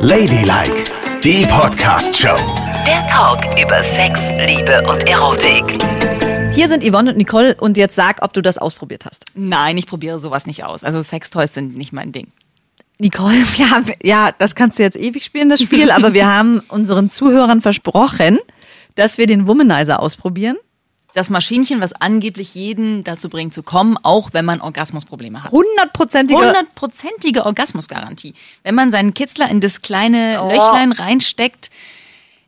Ladylike, die Podcast-Show. Der Talk über Sex, Liebe und Erotik. Hier sind Yvonne und Nicole und jetzt sag, ob du das ausprobiert hast. Nein, ich probiere sowas nicht aus. Also Sextoys sind nicht mein Ding. Nicole, haben, ja, das kannst du jetzt ewig spielen, das Spiel, aber wir haben unseren Zuhörern versprochen, dass wir den Womanizer ausprobieren. Das Maschinchen, was angeblich jeden dazu bringt zu kommen, auch wenn man Orgasmusprobleme hat. Hundertprozentige. Hundertprozentige Orgasmusgarantie. Wenn man seinen Kitzler in das kleine Löchlein reinsteckt.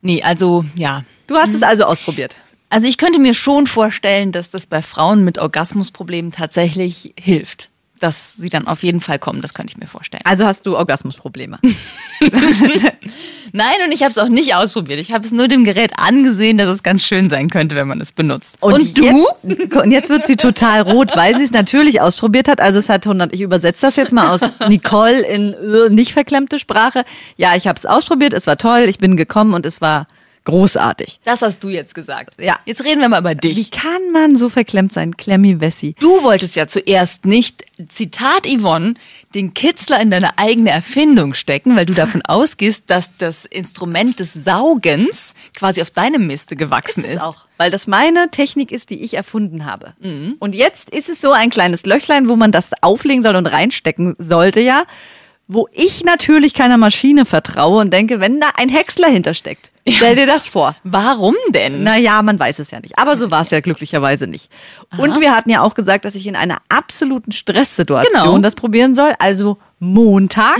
Nee, also ja. Du hast es also ausprobiert. Also ich könnte mir schon vorstellen, dass das bei Frauen mit Orgasmusproblemen tatsächlich hilft. Dass sie dann auf jeden Fall kommen, das könnte ich mir vorstellen. Also hast du Orgasmusprobleme. Nein, und ich habe es auch nicht ausprobiert. Ich habe es nur dem Gerät angesehen, dass es ganz schön sein könnte, wenn man es benutzt. Und, du? Jetzt, und jetzt wird sie total rot, weil sie es natürlich ausprobiert hat. Also es hat 100, ich übersetze das jetzt mal aus Nicole in äh, nicht verklemmte Sprache. Ja, ich habe es ausprobiert, es war toll, ich bin gekommen und es war großartig. Das hast du jetzt gesagt. Ja. Jetzt reden wir mal über dich. Wie kann man so verklemmt sein, Klemmi Wessi? Du wolltest ja zuerst nicht, Zitat Yvonne, den Kitzler in deine eigene Erfindung stecken, weil du davon ausgehst, dass das Instrument des Saugens quasi auf deinem Miste gewachsen ist. es auch, weil das meine Technik ist, die ich erfunden habe. Und jetzt ist es so ein kleines Löchlein, wo man das auflegen soll und reinstecken sollte, ja. Wo ich natürlich keiner Maschine vertraue und denke, wenn da ein Häcksler hintersteckt, stell dir das vor. Warum denn? Naja, man weiß es ja nicht. Aber so war es ja glücklicherweise nicht. Und wir hatten ja auch gesagt, dass ich in einer absoluten Stresssituation Genau. das probieren soll. Also Montag.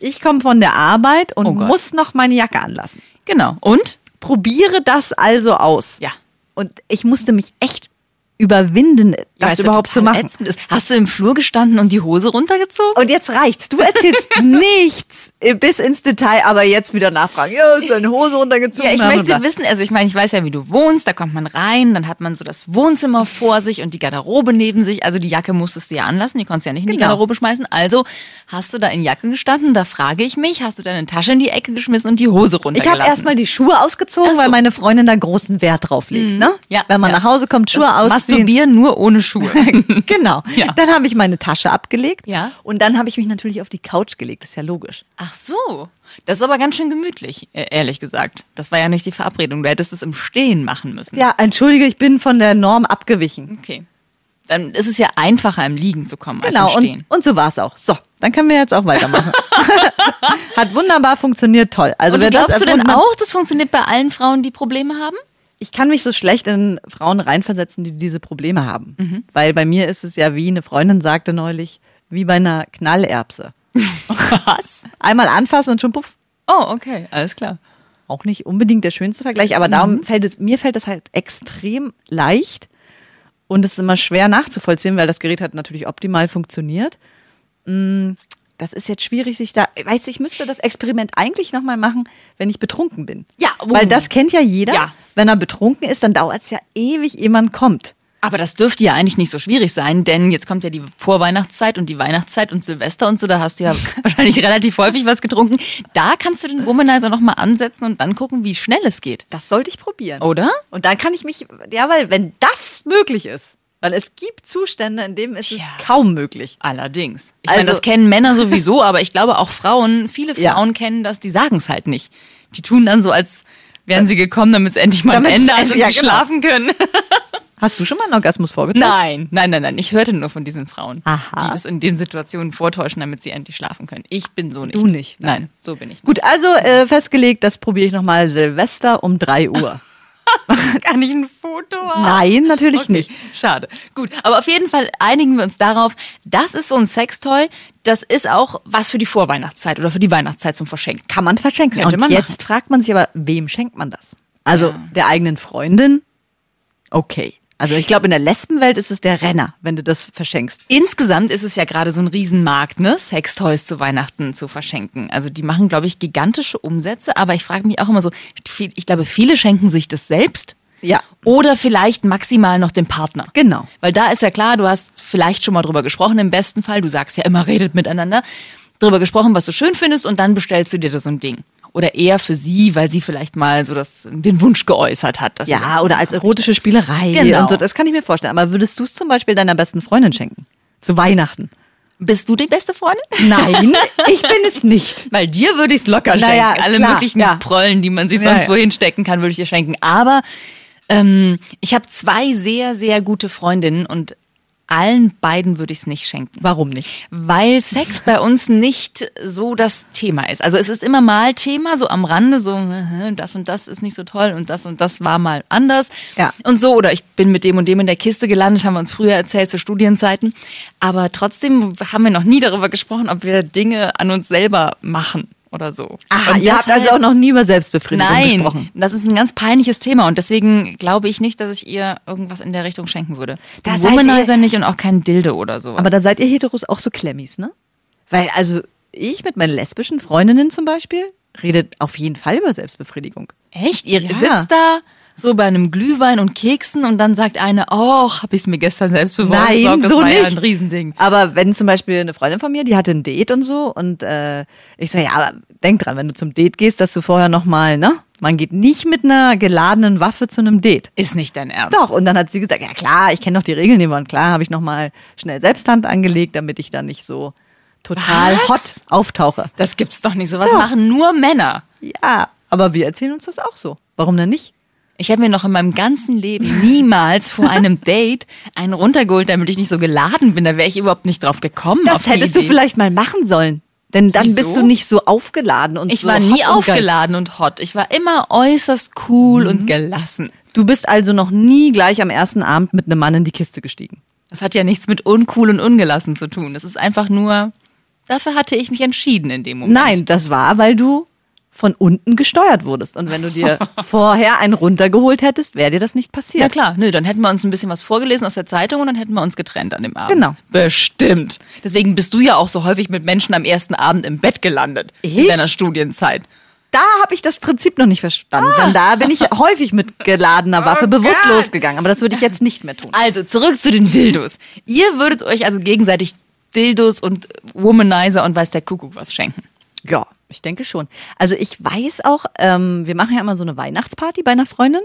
Ich komme von der Arbeit und Oh muss noch meine Jacke anlassen. Genau. Und? Probiere das also aus. Ja. Und ich musste mich echt überwinden, das du, überhaupt zu machen. ist. Hast du im Flur gestanden und die Hose runtergezogen? Und jetzt reicht's. Du erzählst nichts äh, bis ins Detail, aber jetzt wieder nachfragen. Ja, ist deine Hose runtergezogen? Ja, ich möchte wissen, also ich meine, ich weiß ja, wie du wohnst, da kommt man rein, dann hat man so das Wohnzimmer vor sich und die Garderobe neben sich. Also die Jacke musstest du ja anlassen, die konntest du ja nicht in die Genau. Garderobe schmeißen. Also hast du da in Jacke gestanden, da frage ich mich, hast du deine Tasche in die Ecke geschmissen und die Hose Ich runtergelassen? habe erstmal die Schuhe ausgezogen, so. weil meine Freundin da großen Wert drauf legt. Ne? Ja, Wenn man ja. nach Hause kommt, Schuhe Das ausziehen. Masturbieren nur ohne Schuhe. genau. Ja. Dann habe ich meine Tasche abgelegt. Ja. Und dann habe ich mich natürlich auf die Couch gelegt. Das ist ja logisch. Ach so. Das ist aber ganz schön gemütlich, äh, ehrlich gesagt. Das war ja nicht die Verabredung. Du hättest es im Stehen machen müssen. Ja, entschuldige, ich bin von der Norm abgewichen. Okay. Dann ist es ja einfacher, im Liegen zu kommen Genau, als im und, Stehen. und so war es auch. So, dann können wir jetzt auch weitermachen. Hat wunderbar funktioniert, toll. Also Und wer das glaubst du denn auch, das funktioniert bei allen Frauen, die Probleme haben? Ich kann mich so schlecht in Frauen reinversetzen, die diese Probleme haben. Mhm. Weil bei mir ist es ja, wie eine Freundin sagte neulich, wie bei einer Knallerbse. Was? Einmal anfassen und schon puff. Oh, okay, alles klar. Auch nicht unbedingt der schönste Vergleich, aber Mhm. darum fällt es, mir fällt es halt extrem leicht und es ist immer schwer nachzuvollziehen, weil das Gerät hat natürlich optimal funktioniert. Das ist jetzt schwierig, sich da, weißt du, ich müsste das Experiment eigentlich nochmal machen, wenn ich betrunken bin. Ja, oh. Weil das kennt ja jeder. Ja. Wenn er betrunken ist, dann dauert es ja ewig, ehe man kommt. Aber das dürfte ja eigentlich nicht so schwierig sein, denn jetzt kommt ja die Vorweihnachtszeit und die Weihnachtszeit und Silvester und so, da hast du ja wahrscheinlich relativ häufig was getrunken. Da kannst du den Womanizer nochmal ansetzen und dann gucken, wie schnell es geht. Das sollte ich probieren. Oder? Und dann kann ich mich, ja, weil wenn das möglich ist, weil es gibt Zustände, in denen ist es kaum möglich. Allerdings. Ich Also- meine, das kennen Männer sowieso, aber ich glaube auch Frauen, viele Ja. Frauen kennen das, die sagen es halt nicht. Die tun dann so, als wären sie gekommen, damit es endlich mal am Ende hat und ja, sie genau. schlafen können. Hast du schon mal einen Orgasmus vorgetäuscht? Nein, nein, nein, nein. Ich hörte nur von diesen Frauen, Aha. die das in den Situationen vortäuschen, damit sie endlich schlafen können. Ich bin so nicht. Du nicht, Nein, so bin ich nicht. Gut, also äh, festgelegt, das probiere ich nochmal Silvester um 3 Uhr. Kann ich ein Foto haben? Nein, natürlich Okay, nicht. Schade. Gut, aber auf jeden Fall einigen wir uns darauf, das ist so ein Sextoy, das ist auch was für die Vorweihnachtszeit oder für die Weihnachtszeit zum Verschenken. Kann man verschenken. Könnte Und man jetzt fragt man sich aber, wem schenkt man das? Also der eigenen Freundin? Okay. Also ich glaube, in der Lesbenwelt ist es der Renner, wenn du das verschenkst. Insgesamt ist es ja gerade so ein Riesenmarkt, ne? Sextoys zu Weihnachten zu verschenken. Also die machen, glaube ich, gigantische Umsätze, aber ich frage mich auch immer so, ich glaube, viele schenken sich das selbst. Ja. Oder vielleicht maximal noch dem Partner. Genau. Weil da ist ja klar, du hast vielleicht schon mal drüber gesprochen, im besten Fall. Du sagst ja immer, redet miteinander. Drüber gesprochen, was du schön findest und dann bestellst du dir da so ein Ding. Oder eher für sie, weil sie vielleicht mal so das, den Wunsch geäußert hat. Dass sie Ja, oder als erotische Spielerei Genau. und so. Das kann ich mir vorstellen. Aber würdest du es zum Beispiel deiner besten Freundin schenken? Zu Weihnachten? Bist du die beste Freundin? Nein, ich bin es nicht. Weil dir würde ich es locker schenken. Naja, Alle klar, möglichen ja. Prollen, die man sich sonst ja. wohin stecken kann, würde ich dir schenken. Aber ähm, ich habe zwei sehr, sehr gute Freundinnen und allen beiden würde ich es nicht schenken. Warum nicht? Weil Sex bei uns nicht so das Thema ist. Also es ist immer mal Thema, so am Rande, so äh, das und das ist nicht so toll und das und das war mal anders. Ja. Und so, oder ich bin mit dem und dem in der Kiste gelandet, haben wir uns früher erzählt zu Studienzeiten. Aber trotzdem haben wir noch nie darüber gesprochen, ob wir Dinge an uns selber machen oder so. Aha, Und ihr habt also auch noch nie über Selbstbefriedigung Nein, gesprochen. das ist ein ganz peinliches Thema und deswegen glaube ich nicht, dass ich ihr irgendwas in der Richtung schenken würde. Da Den Womanizer nicht und auch kein Dildo oder sowas. Aber da seid ihr Heteros auch so Klemmis, ne? Weil, also, ich mit meinen lesbischen Freundinnen zum Beispiel redet auf jeden Fall über Selbstbefriedigung. Echt? Ihr Ja. sitzt da so bei einem Glühwein und Keksen und dann sagt eine, oh, hab ich's mir gestern selbst beworben. Nein, das so war nicht. ja ein Riesending. Aber wenn zum Beispiel eine Freundin von mir, die hatte ein Date und so und äh, ich so, ja, aber denk dran, wenn du zum Date gehst, dass du vorher nochmal, ne? Man geht nicht mit einer geladenen Waffe zu einem Date. Ist nicht dein Ernst. Doch, und dann hat sie gesagt, ja klar, ich kenne doch die Regeln immer und klar habe ich nochmal schnell Selbsthand angelegt, damit ich dann nicht so total Was? hot auftauche. Das gibt's doch nicht. Sowas Doch. machen nur Männer. Ja, aber wir erzählen uns das auch so. Warum denn nicht? Ich habe mir noch in meinem ganzen Leben niemals vor einem Date einen runtergeholt, damit ich nicht so geladen bin. Da wäre ich überhaupt nicht drauf gekommen. Das hättest du vielleicht mal machen sollen. Denn dann Wieso? bist du nicht so aufgeladen und Ich so war hot nie und aufgeladen und hot. Ich war immer äußerst cool Mhm. und gelassen. Du bist also noch nie gleich am ersten Abend mit einem Mann in die Kiste gestiegen. Das hat ja nichts mit uncool und ungelassen zu tun. Das ist einfach nur, dafür hatte ich mich entschieden in dem Moment. Nein, das war, weil du von unten gesteuert wurdest. Und wenn du dir vorher einen runtergeholt hättest, wäre dir das nicht passiert. Ja klar, nö, dann hätten wir uns ein bisschen was vorgelesen aus der Zeitung und dann hätten wir uns getrennt an dem Abend. Genau. Bestimmt. Deswegen bist du ja auch so häufig mit Menschen am ersten Abend im Bett gelandet. In Ich? deiner Studienzeit. Da habe ich das Prinzip noch nicht verstanden. Denn da bin ich häufig mit geladener Waffe bewusst Gott. losgegangen. Aber das würde ich jetzt nicht mehr tun. Also, zurück zu den Dildos. Ihr würdet euch also gegenseitig Dildos und Womanizer und weiß der Kuckuck was schenken. Ja, ich denke schon. Also ich weiß auch, ähm, wir machen ja immer so eine Weihnachtsparty bei einer Freundin.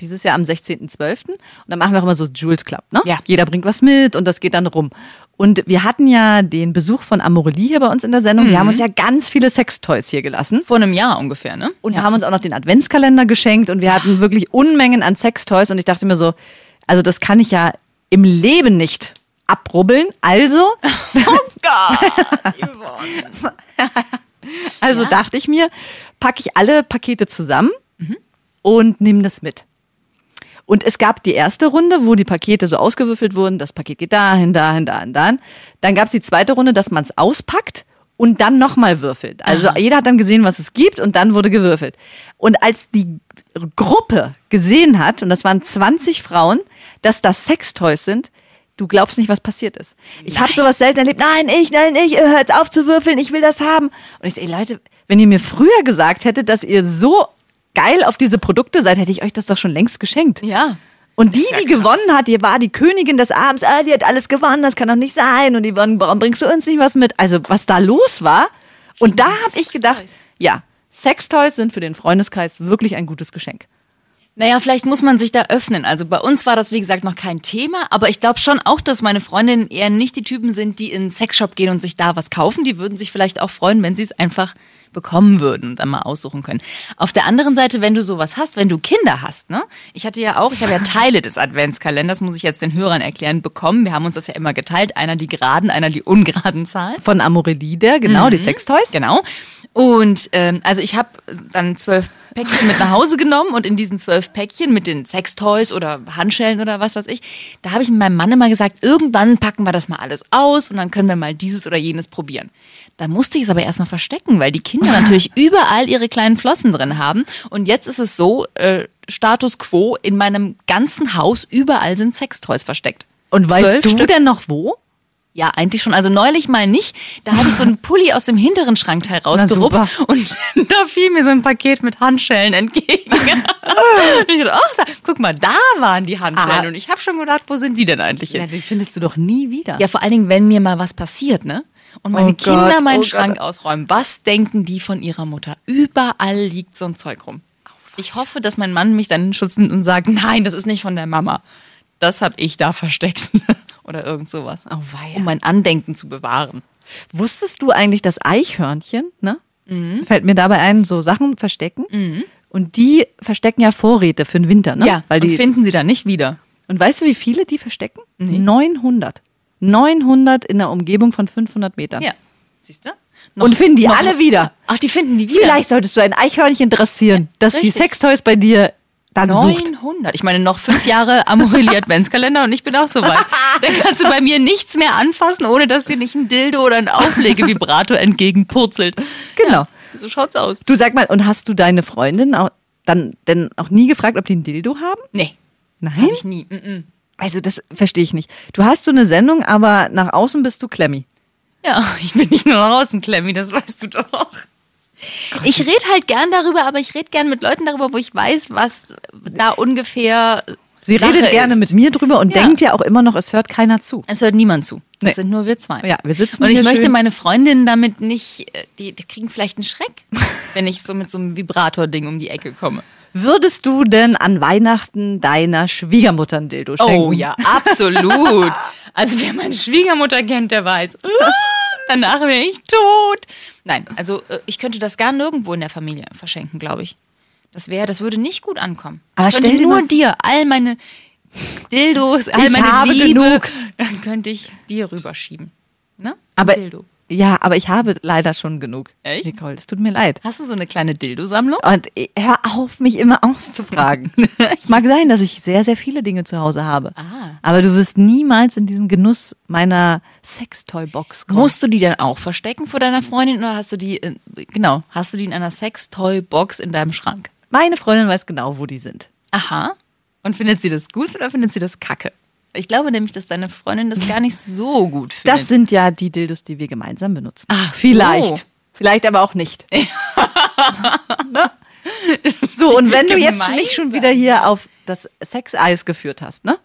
Dieses Jahr am 16.12. Und dann machen wir auch immer so Jules Club. Ne? Ja. Jeder bringt was mit und das geht dann rum. Und wir hatten ja den Besuch von Amorelie hier bei uns in der Sendung. Die haben uns ja ganz viele Sextoys hier gelassen. Vor einem Jahr ungefähr, ne? Und haben uns auch noch den Adventskalender geschenkt und wir hatten wirklich Unmengen an Sextoys und ich dachte mir so, also das kann ich ja im Leben nicht abrubbeln. Also, Oh Gott, Yvonne. also Ja. dachte ich mir, packe ich alle Pakete zusammen und nehme das mit. Und es gab die erste Runde, wo die Pakete so ausgewürfelt wurden. Das Paket geht dahin, dahin, dahin, dahin. Dann gab es die zweite Runde, dass man es auspackt und dann nochmal würfelt. Also jeder hat dann gesehen, was es gibt und dann wurde gewürfelt. Und als die Gruppe gesehen hat, und das waren 20 Frauen, dass das Sextoys sind, du glaubst nicht, was passiert ist. Ich habe sowas selten erlebt. Nein, ich, nein, ich, hör jetzt auf zu würfeln, ich will das haben. Und ich ey Leute, wenn ihr mir früher gesagt hättet, dass ihr so geil auf diese Produkte seid, hätte ich euch das doch schon längst geschenkt. Ja. Und die, ja die gewonnen hat, die war die Königin des Abends, ah, die hat alles gewonnen, das kann doch nicht sein. Und die waren, warum bringst du uns nicht was mit? Also, was da los war. Und da habe ich gedacht, ja, Sextoys sind für den Freundeskreis wirklich ein gutes Geschenk. Naja, vielleicht muss man sich da öffnen. Also bei uns war das, wie gesagt, noch kein Thema, aber ich glaube schon auch, dass meine Freundinnen eher nicht die Typen sind, die in einen Sexshop gehen und sich da was kaufen. Die würden sich vielleicht auch freuen, wenn sie es einfach bekommen würden und dann mal aussuchen können. Auf der anderen Seite, wenn du sowas hast, wenn du Kinder hast, ne? Ich hatte ja auch, ich habe ja Teile des Adventskalenders, muss ich jetzt den Hörern erklären, bekommen. Wir haben uns das ja immer geteilt. Einer die geraden, einer die ungeraden Zahlen. Von Amorelie, der, genau, die Sextoys. Genau. Und ähm, also ich habe dann zwölf Päckchen mit nach Hause genommen und in diesen zwölf Päckchen mit den Sextoys oder Handschellen oder was weiß ich, da habe ich meinem Mann immer gesagt, irgendwann packen wir das mal alles aus und dann können wir mal dieses oder jenes probieren. Da musste ich es aber erstmal verstecken, weil die Kinder natürlich überall ihre kleinen Flossen drin haben. Und jetzt ist es so, äh, Status quo, in meinem ganzen Haus überall sind Sextoys versteckt. Und weißt Zwölf du Stück. denn noch wo? Ja, eigentlich schon. Also neulich mal nicht. Da habe ich so einen Pulli aus dem hinteren Schrankteil rausgerupft super. und da fiel mir so ein Paket mit Handschellen entgegen. und ich dachte, ach, da, guck mal, da waren die Handschellen. Ah. Und ich habe schon gedacht, wo sind die denn eigentlich Ja, hin? die findest du doch nie wieder. Ja, vor allen Dingen, wenn mir mal was passiert, ne? Und meine Oh Kinder Gott, meinen oh Schrank Gott. ausräumen. Was denken die von ihrer Mutter? Überall liegt so ein Zeug rum. Ich hoffe, dass mein Mann mich dann in Schutz nimmt und sagt, nein, das ist nicht von der Mama. Das habe ich da versteckt. oder irgend sowas. Oh, weia. um mein Andenken zu bewahren. Wusstest du eigentlich, dass Eichhörnchen, ne? Mhm. Fällt mir dabei ein, so Sachen verstecken. Und die verstecken ja Vorräte für den Winter, ne? Ja, Weil und die, finden sie dann nicht wieder. und weißt du, wie viele die verstecken? Nee. 900. 900 in der Umgebung von 500 Metern. Ja, siehst du? Und finden die alle wieder. Ach, die finden die wieder. Vielleicht solltest du ein Eichhörnchen dressieren, dass die Richtig. Sextoys bei dir dann sucht. 900. Ich meine, noch fünf Jahre Amorelie Adventskalender und ich bin auch soweit. Dann kannst du bei mir nichts mehr anfassen, ohne dass dir nicht ein Dildo oder ein Auflegevibrator entgegenpurzelt. Genau. Ja, so schaut's aus. Du sag mal, und hast du deine Freundin auch, dann denn auch nie gefragt, ob die ein Dildo haben? Nee, Nein. hab ich nie. Mm -mm. Also das verstehe ich nicht. Du hast so eine Sendung, aber nach außen bist du Klemmi. Ja, ich bin nicht nur nach außen Klemmi, das weißt du doch. Ich rede halt gern darüber, aber ich rede gern mit Leuten darüber, wo ich weiß, was da ungefähr. Sie Sache redet gerne ist. mit mir drüber und Ja. denkt ja auch immer noch, es hört keiner zu. Es hört niemand zu. Das Nee. sind nur wir zwei. Ja, wir sitzen Und ich möchte schön. meine Freundinnen damit nicht, äh, die, die kriegen vielleicht einen Schreck, wenn ich so mit so einem Vibrator-Ding um die Ecke komme. Würdest du denn an Weihnachten deiner Schwiegermutter ein Dildo schenken? Oh ja, absolut. Also wer meine Schwiegermutter kennt, der weiß. "Ah, Danach wäre ich tot. Nein, also äh, ich könnte das gar nirgendwo in der Familie verschenken, glaube ich. Das wäre, das würde nicht gut ankommen. Aber ich stell dir nur dir all meine Dildos, all Ich meine Liebe, genug. dann könnte ich dir rüberschieben. Ne? Aber, Dildo. Ja, aber ich habe leider schon genug. Echt? Nicole, es tut mir leid. Hast du so eine kleine Dildo-Sammlung? Und hör auf, mich immer auszufragen. es mag sein, dass ich sehr, sehr viele Dinge zu Hause habe. Ah. Aber du wirst niemals in diesen Genuss meiner Sextoy-Box kommen. Musst du die dann auch verstecken vor deiner Freundin oder hast du die, in, genau, hast du die in einer Sextoy-Box in deinem Schrank? Meine Freundin weiß genau, wo die sind. Aha. Und findet sie das gut oder findet sie das kacke? Ich glaube nämlich, dass deine Freundin das gar nicht so gut findet. Das sind ja die Dildos, die wir gemeinsam benutzen. Ach so. Vielleicht. Vielleicht aber auch nicht. ne? So, und wenn du jetzt mich schon wieder hier auf das Sexeis geführt hast, ne?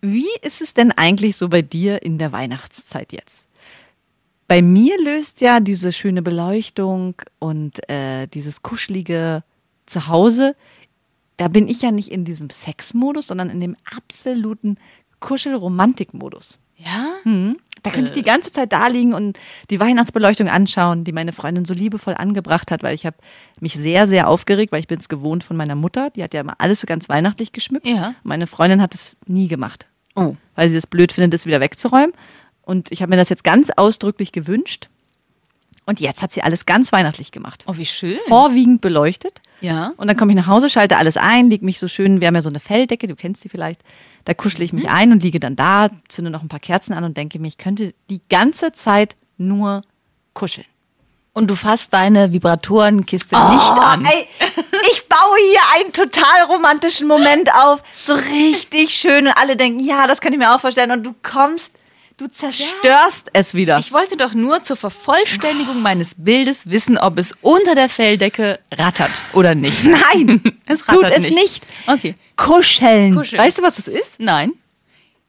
Wie ist es denn eigentlich so bei dir in der Weihnachtszeit jetzt? Bei mir löst ja diese schöne Beleuchtung und äh, dieses kuschelige Zuhause, da bin ich ja nicht in diesem Sexmodus, sondern in dem absoluten Kuschel-Romantik-Modus. Ja? Mhm. Da könnte ich die ganze Zeit da liegen und die Weihnachtsbeleuchtung anschauen, die meine Freundin so liebevoll angebracht hat, weil ich habe mich sehr, sehr aufgeregt, weil ich bin es gewohnt von meiner Mutter. Die hat ja immer alles so ganz weihnachtlich geschmückt. Ja. Meine Freundin hat es nie gemacht, Oh. weil sie es blöd findet, es wieder wegzuräumen. Und ich habe mir das jetzt ganz ausdrücklich gewünscht. Und jetzt hat sie alles ganz weihnachtlich gemacht. Oh, wie schön. Vorwiegend beleuchtet. Ja. Und dann komme ich nach Hause, schalte alles ein, liege mich so schön, wir haben ja so eine Felldecke, du kennst sie vielleicht. Da kuschle ich mich Mhm. ein und liege dann da, zünde noch ein paar Kerzen an und denke mir, ich könnte die ganze Zeit nur kuscheln. Und du fasst deine Vibratorenkiste nicht an. Oh, Ey, ich baue hier einen total romantischen Moment auf. So richtig schön. Und alle denken, ja, das kann ich mir auch vorstellen. Und du kommst, du zerstörst es wieder. Ich wollte doch nur zur Vervollständigung meines Bildes wissen, ob es unter der Felldecke rattert oder nicht. Nein, Es tut rattert es nicht. nicht. Okay. Kuscheln. Kuscheln. Weißt du, was das ist? Nein.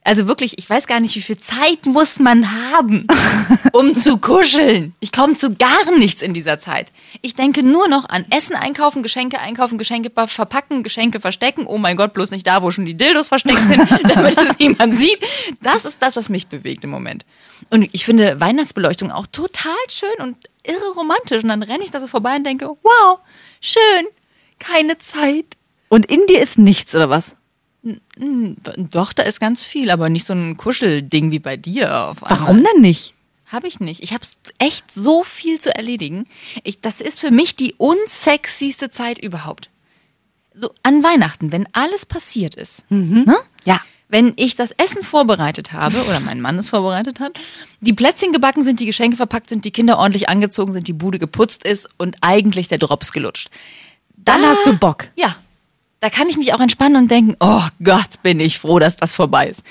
Also wirklich, ich weiß gar nicht, wie viel Zeit muss man haben, um zu kuscheln. Ich komme zu gar nichts in dieser Zeit. Ich denke nur noch an Essen einkaufen, Geschenke einkaufen, Geschenke ver- verpacken, Geschenke verstecken. Oh mein Gott, bloß nicht da, wo schon die Dildos versteckt sind, damit es niemand sieht. Das ist das, was mich bewegt im Moment. Und ich finde Weihnachtsbeleuchtung auch total schön und irre romantisch. Und dann renne ich da so vorbei und denke, wow, schön, keine Zeit. Und in dir ist nichts, oder was? Doch, da ist ganz viel, aber nicht so ein Kuschelding wie bei dir. Warum denn nicht? Habe ich nicht. Ich habe echt so viel zu erledigen. Ich, das ist für mich die unsexyste Zeit überhaupt. So an Weihnachten, wenn alles passiert ist. Ne? Ja. Wenn ich das Essen vorbereitet habe oder mein Mann es vorbereitet hat, die Plätzchen gebacken sind, die Geschenke verpackt sind, die Kinder ordentlich angezogen sind, die Bude geputzt ist und eigentlich der Drops gelutscht. Dann Da- hast du Bock. Ja, da kann ich mich auch entspannen und denken, oh Gott, bin ich froh, dass das vorbei ist.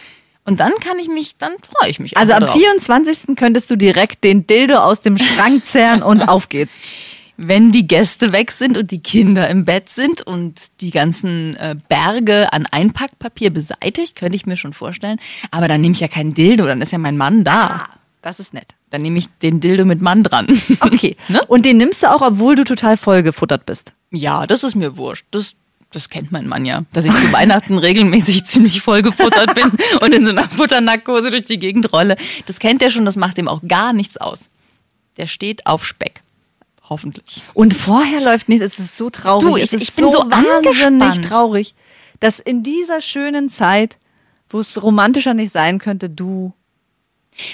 Und dann kann ich mich, dann freue ich mich. Also am drauf. 24. könntest du direkt den Dildo aus dem Schrank zerren und auf geht's. Wenn die Gäste weg sind und die Kinder im Bett sind und die ganzen äh, Berge an Einpackpapier beseitigt, könnte ich mir schon vorstellen. Aber dann nehme ich ja keinen Dildo, dann ist ja mein Mann da. Das ist nett. Dann nehme ich den Dildo mit Mann dran. Okay. Ne? Und den nimmst du auch, obwohl du total voll gefuttert bist. Ja, das ist mir wurscht. Das Das kennt mein Mann ja, dass ich zu Weihnachten regelmäßig ziemlich voll gefuttert bin und in so einer Futternarkose durch die Gegend rolle. Das kennt er schon, das macht ihm auch gar nichts aus. Der steht auf Speck. Hoffentlich. Und vorher läuft nichts. Es ist so traurig. Du, ich- ich bin so wahnsinnig angespannt. traurig, dass in dieser schönen Zeit, wo es romantischer nicht sein könnte, du.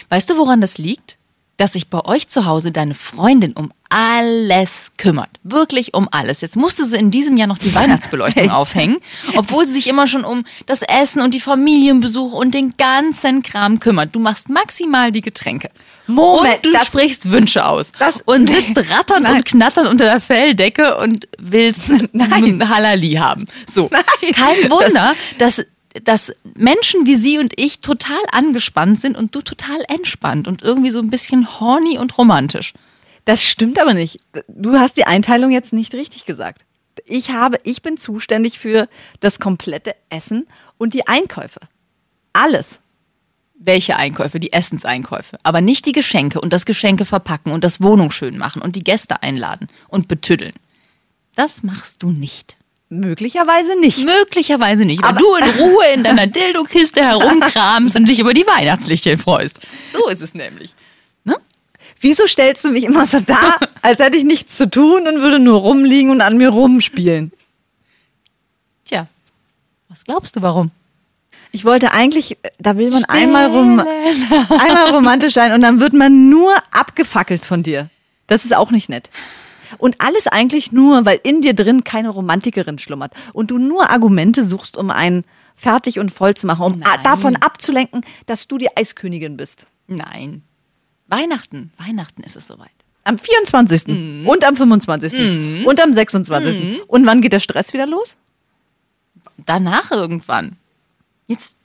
Weißt du, woran das liegt? Dass sich bei euch zu Hause deine Freundin um alles kümmert. Wirklich um alles. Jetzt musste sie in diesem Jahr noch die Weihnachtsbeleuchtung aufhängen, obwohl sie sich immer schon um das Essen und die Familienbesuche und den ganzen Kram kümmert. Du machst maximal die Getränke. Moment, und du das- sprichst Wünsche aus. das- und sitzt ratternd Nein. und knatternd unter der Felldecke und willst Nein. ein Halali haben. So. Nein. Kein Wunder, dass, dass Menschen wie sie und ich total angespannt sind und du total entspannt und irgendwie so ein bisschen horny und romantisch. Das stimmt aber nicht. Du hast die Einteilung jetzt nicht richtig gesagt. Ich habe, ich bin zuständig für das komplette Essen und die Einkäufe. Alles. Welche Einkäufe? Die Essenseinkäufe. Aber nicht die Geschenke und das Geschenke verpacken und das Wohnung schön machen und die Gäste einladen und betüddeln. Das machst du nicht. Möglicherweise nicht. Möglicherweise nicht, weil Aber- du in Ruhe in deiner Dildo-Kiste herumkramst und dich über die Weihnachtslichtchen freust. So ist es nämlich. Ne? Wieso stellst du mich immer so dar, als hätte ich nichts zu tun und würde nur rumliegen und an mir rumspielen? Tja, was glaubst du, warum? Ich wollte eigentlich, da will man einmal, rom einmal romantisch sein und dann wird man nur abgefackelt von dir. Das ist auch nicht nett. Und alles eigentlich nur, weil in dir drin keine Romantikerin schlummert und du nur Argumente suchst, um einen fertig und voll zu machen, um Nein. davon abzulenken, dass du die Eiskönigin bist. Nein. Weihnachten, Weihnachten ist es soweit. Am 24. und am 25. und am 26. Und wann geht der Stress wieder los? Danach irgendwann. Jetzt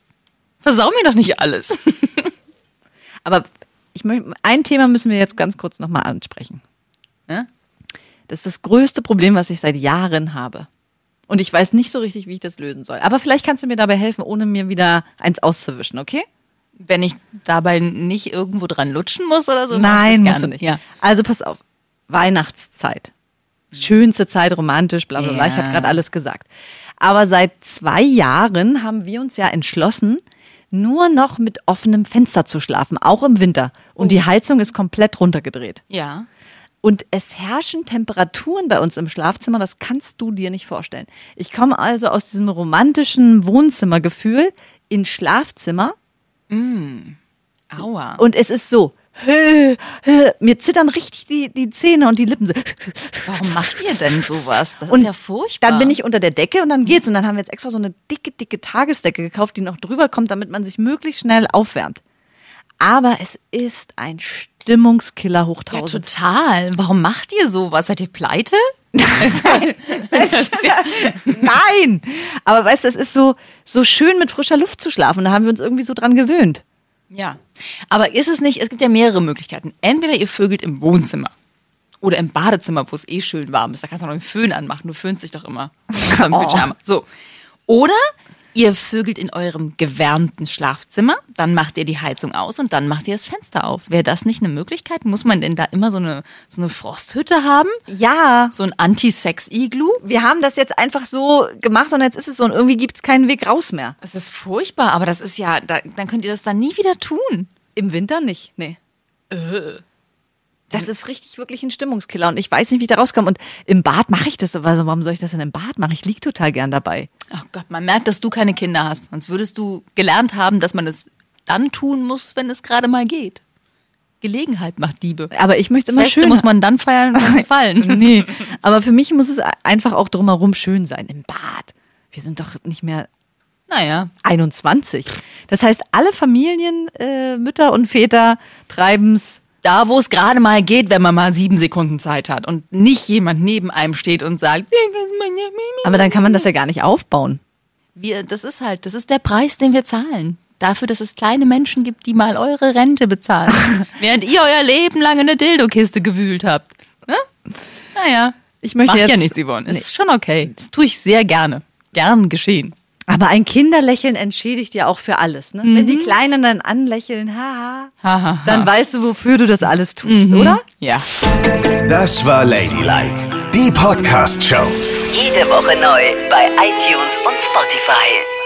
versau mir doch nicht alles. Aber ich möchte, ein Thema müssen wir jetzt ganz kurz nochmal ansprechen. Ja? Das ist das größte Problem, was ich seit Jahren habe. Und ich weiß nicht so richtig, wie ich das lösen soll. Aber vielleicht kannst du mir dabei helfen, ohne mir wieder eins auszuwischen, okay? Wenn ich dabei nicht irgendwo dran lutschen muss oder so. ich Nein, das musst du nicht. Ja. Also pass auf. Weihnachtszeit. Schönste Zeit, romantisch, bla bla bla. Ich Ja. habe gerade alles gesagt. Aber seit zwei Jahren haben wir uns ja entschlossen, nur noch mit offenem Fenster zu schlafen, auch im Winter. Und Oh. die Heizung ist komplett runtergedreht. Ja. Und es herrschen Temperaturen bei uns im Schlafzimmer, das kannst du dir nicht vorstellen. Ich komme also aus diesem romantischen Wohnzimmergefühl ins Schlafzimmer Aua. und es ist so. Mir zittern richtig die, die Zähne und die Lippen. Warum macht ihr denn sowas? Das Und ist ja furchtbar. Dann bin ich unter der Decke und dann geht's. Und dann haben wir jetzt extra so eine dicke, dicke Tagesdecke gekauft, die noch drüber kommt, damit man sich möglichst schnell aufwärmt. Aber es ist ein Stimmungskiller hoch ja, 1000. total. Warum macht ihr sowas? Seid ihr pleite? Nein! Aber weißt du, es ist so, so schön mit frischer Luft zu schlafen. Da haben wir uns irgendwie so dran gewöhnt. ja. Aber ist es nicht, es gibt ja mehrere Möglichkeiten. Entweder ihr vögelt im Wohnzimmer oder im Badezimmer, wo es eh schön warm ist. Da kannst du noch einen Föhn anmachen. Du föhnst dich doch immer. Im Oh. So. Oder ihr vögelt in eurem gewärmten Schlafzimmer, dann macht ihr die Heizung aus und dann macht ihr das Fenster auf. Wäre das nicht eine Möglichkeit? Muss man denn da immer so eine, so eine Frosthütte haben? Ja, So ein Anti-Sex-Iglu? wir haben das jetzt einfach so gemacht und jetzt ist es so und irgendwie gibt es keinen Weg raus mehr. Das ist furchtbar, aber das ist ja, da, dann könnt ihr das dann nie wieder tun. Im Winter nicht, nee. Das ist richtig wirklich ein Stimmungskiller und ich weiß nicht, wie ich da rauskomme. Und im Bad mache ich das, also warum soll ich das denn im Bad machen? Ich liege total gern dabei. Oh Gott, man merkt, dass du keine Kinder hast. Sonst würdest du gelernt haben, dass man es dann tun muss, wenn es gerade mal geht. Gelegenheit macht Diebe. Aber ich möchte es immer Feste schön. muss man dann feiern, wenn sie fallen. nee, aber für mich muss es einfach auch drumherum schön sein. Im Bad. Wir sind doch nicht mehr Naja, 21. Das heißt, alle Familien, äh, Mütter und Väter treiben's. Da wo es gerade mal geht, wenn man mal sieben Sekunden Zeit hat und nicht jemand neben einem steht und sagt, Aber dann kann man das ja gar nicht aufbauen. wir, das ist halt, das ist der Preis, den wir zahlen. Dafür, dass es kleine Menschen gibt, die mal eure Rente bezahlen. während ihr euer Leben lang in der Dildokiste gewühlt habt. Ne? Naja. Ich möchte Macht ja jetzt- nichts, Yvonne. Es Nee. ist schon okay. Das tue ich sehr gerne. Gern geschehen. Aber ein Kinderlächeln entschädigt ja auch für alles. Ne? Wenn die Kleinen dann anlächeln, haha, Ha, ha, ha. dann weißt du, wofür du das alles tust, oder? Ja. Das war Ladylike, die Podcast-Show. Jede Woche neu bei iTunes und Spotify.